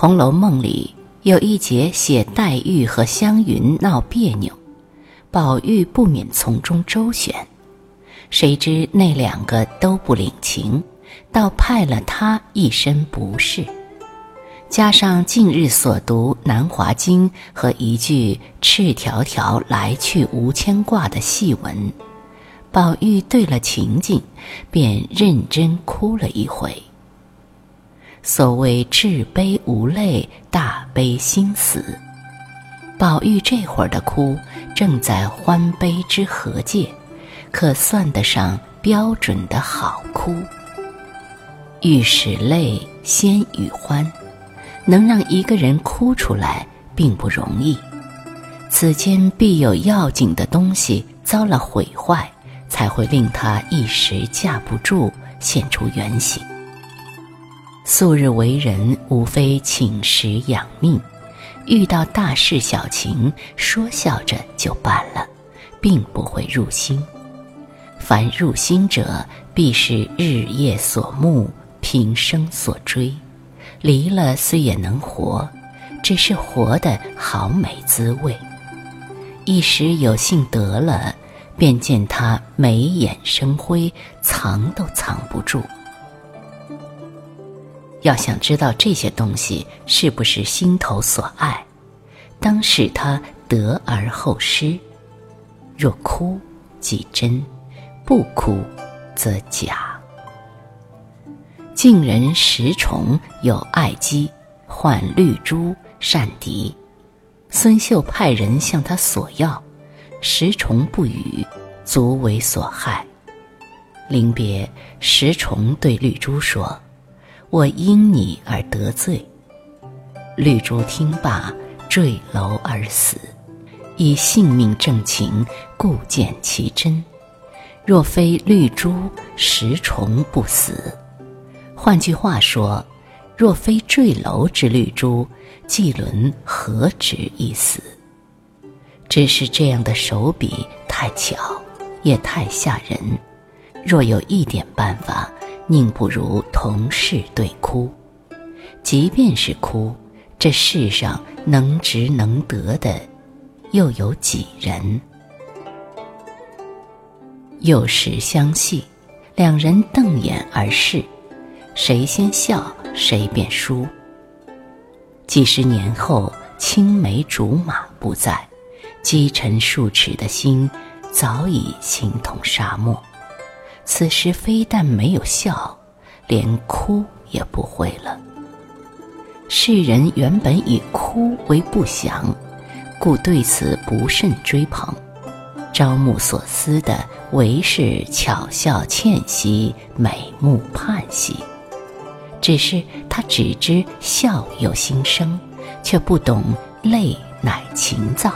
红楼梦》里有一节写黛玉和湘云闹别扭，宝玉不免从中周旋，谁知那两个都不领情，倒派了他一身不是。加上近日所读《南华经》和一句“赤条条来去无牵挂”的戏文，宝玉对了情景，便认真哭了一回。所谓至悲无泪，大悲心死。宝玉这会儿的哭，正在欢悲之和界，可算得上标准的好哭。欲使泪先与欢。能让一个人哭出来并不容易，此间必有要紧的东西遭了毁坏，才会令他一时架不住现出原形。素日为人无非寝食养命，遇到大事小情，说笑着就办了，并不会入心。凡入心者，必是日夜所慕，平生所追。离了虽也能活，只是活的好美滋味。一时有幸得了，便见他眉眼生辉，藏都藏不住。要想知道这些东西是不是心头所爱，当使他得而后失。若哭即真，不哭则假。晋人石崇有爱姬，唤绿珠善敌。孙秀派人向他索要，石崇不语，足为所害。临别，石崇对绿珠说：“我因你而得罪。”绿珠听罢，坠楼而死，以性命证情，故见其真。若非绿珠，石崇不死。换句话说，若非坠楼之绿珠，季伦何止一死？只是这样的手笔太巧，也太吓人。若有一点办法，宁不如同事对哭。即便是哭，这世上能值能得的，又有几人？幼时相戏，两人瞪眼而视。谁先笑，谁便输。几十年后，青梅竹马不在，积沉数尺的心早已形同沙漠。此时非但没有笑，连哭也不会了。世人原本以哭为不祥，故对此不甚追捧。朝暮所思的唯是巧笑倩兮，美目盼兮。只是他只知笑有心生，却不懂泪乃情造。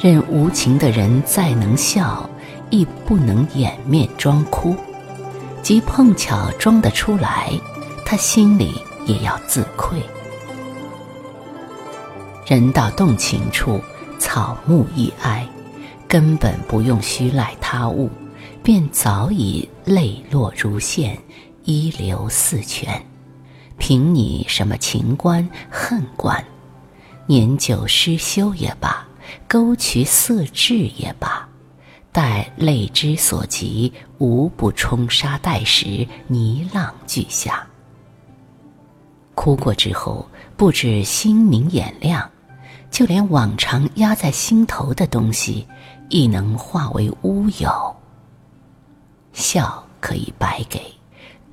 任无情的人再能笑，亦不能掩面装哭。即碰巧装得出来，他心里也要自愧。人到动情处，草木一哀，根本不用虚赖他物，便早已泪落如线。一流四泉，凭你什么情关恨关，年久失修也罢，沟渠色质也罢，待泪之所及，无不冲沙带石，泥浪俱下。哭过之后，不止心明眼亮，就连往常压在心头的东西，亦能化为乌有。笑可以白给。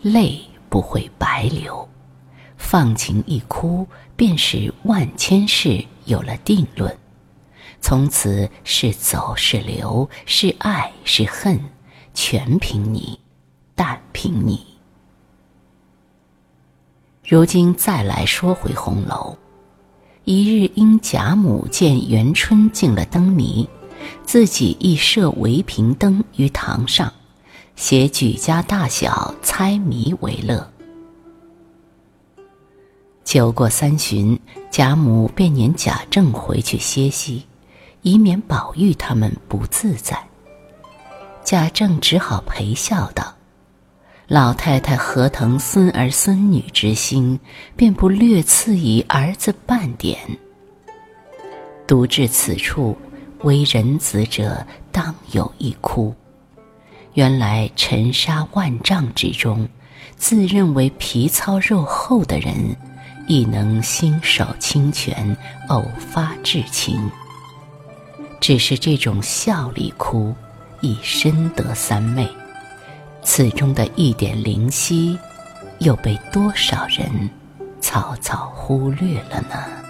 泪不会白流，放情一哭，便使万千事有了定论。从此是走是留，是爱是恨，全凭你，但凭你。如今再来说回红楼，一日因贾母见元春进了灯谜，自己亦设围屏灯于堂上。携举家大小猜谜为乐。酒过三巡，贾母便撵贾政回去歇息，以免宝玉他们不自在。贾政只好陪笑道：“老太太何腾孙儿孙女之心，便不略赐以儿子半点。读至此处，为人子者当有一哭。原来尘沙万丈之中，自认为皮糙肉厚的人，亦能心手清泉，偶发至情。只是这种笑里哭，已深得三昧。此中的一点灵犀，又被多少人草草忽略了呢？